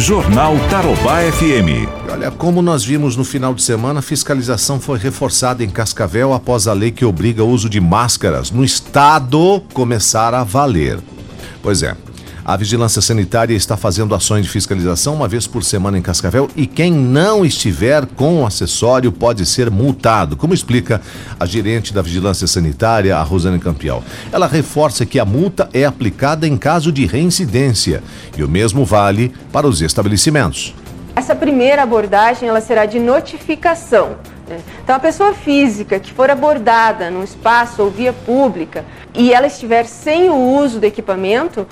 Jornal Tarobá FM. Olha, como nós vimos no final de semana, a fiscalização foi reforçada em Cascavel após a lei que obriga o uso de máscaras no estado começar a valer. Pois é, a Vigilância Sanitária está fazendo ações de fiscalização uma vez por semana em Cascavel e quem não estiver com o acessório pode ser multado, como explica a gerente da Vigilância Sanitária, a Rosane Campial. Ela reforça que a multa é aplicada em caso de reincidência e o mesmo vale para os estabelecimentos. Essa primeira abordagem ela será de notificação. Né? Então, a pessoa física que for abordada num espaço ou via pública e ela estiver sem o uso do equipamento,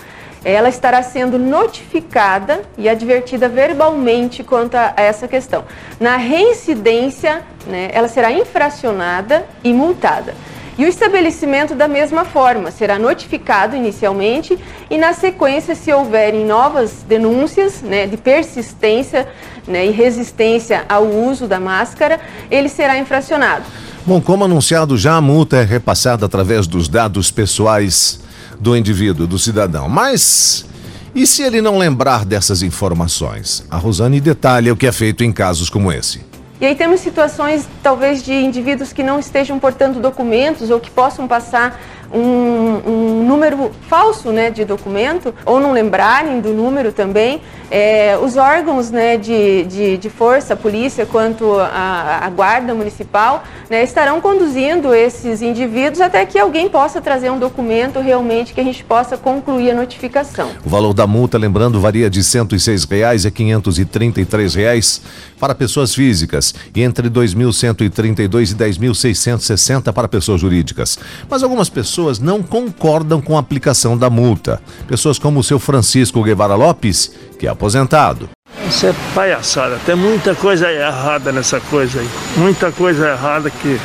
ela estará sendo notificada e advertida verbalmente quanto a essa questão. Na reincidência, né, ela será infracionada e multada. E o estabelecimento, da mesma forma, será notificado inicialmente e, na sequência, se houverem novas denúncias né, de persistência né, e resistência ao uso da máscara, ele será infracionado. Bom, como anunciado, já a multa é repassada através dos dados pessoais do indivíduo, do cidadão. Mas e se ele não lembrar dessas informações? A Rosane detalha o que é feito em casos como esse. E aí temos situações, talvez, de indivíduos que não estejam portando documentos ou que possam passar um, um número falso né, de documento, ou não lembrarem do número também. É, os órgãos né, de, de, de, força, polícia quanto a, a guarda municipal, né, estarão conduzindo esses indivíduos até que alguém possa trazer um documento realmente que a gente possa concluir a notificação. O valor da multa, lembrando, varia de 106 reais a 533 reais para pessoas físicas e entre R$ 2.132 e R$ 10.660 para pessoas jurídicas. Mas algumas pessoas não concordam com a aplicação da multa. Pessoas como o seu Francisco Guevara Lopes, que é aposentado. Isso é palhaçada, tem muita coisa errada nessa coisa aí. Muita coisa errada que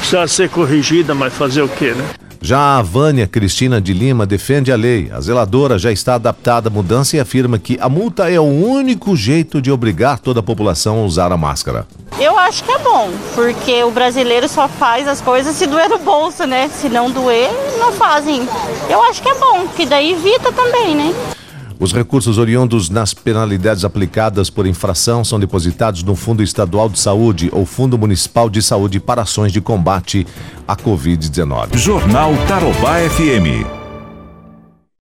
precisa ser corrigida, mas fazer o quê, né? Já a Vânia Cristina de Lima defende a lei. A zeladora já está adaptada à mudança e afirma que a multa é o único jeito de obrigar toda a população a usar a máscara. Eu acho que é bom, porque o brasileiro só faz as coisas se doer no bolso, né? Se não doer, não fazem. Eu acho que é bom, que daí evita também, né? Os recursos oriundos nas penalidades aplicadas por infração são depositados no Fundo Estadual de Saúde ou Fundo Municipal de Saúde para ações de combate à Covid-19. Jornal Tarobá FM.